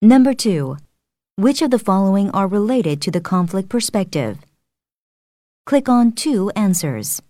Number 2. Which of the following are related to the conflict perspective? Click on two answers.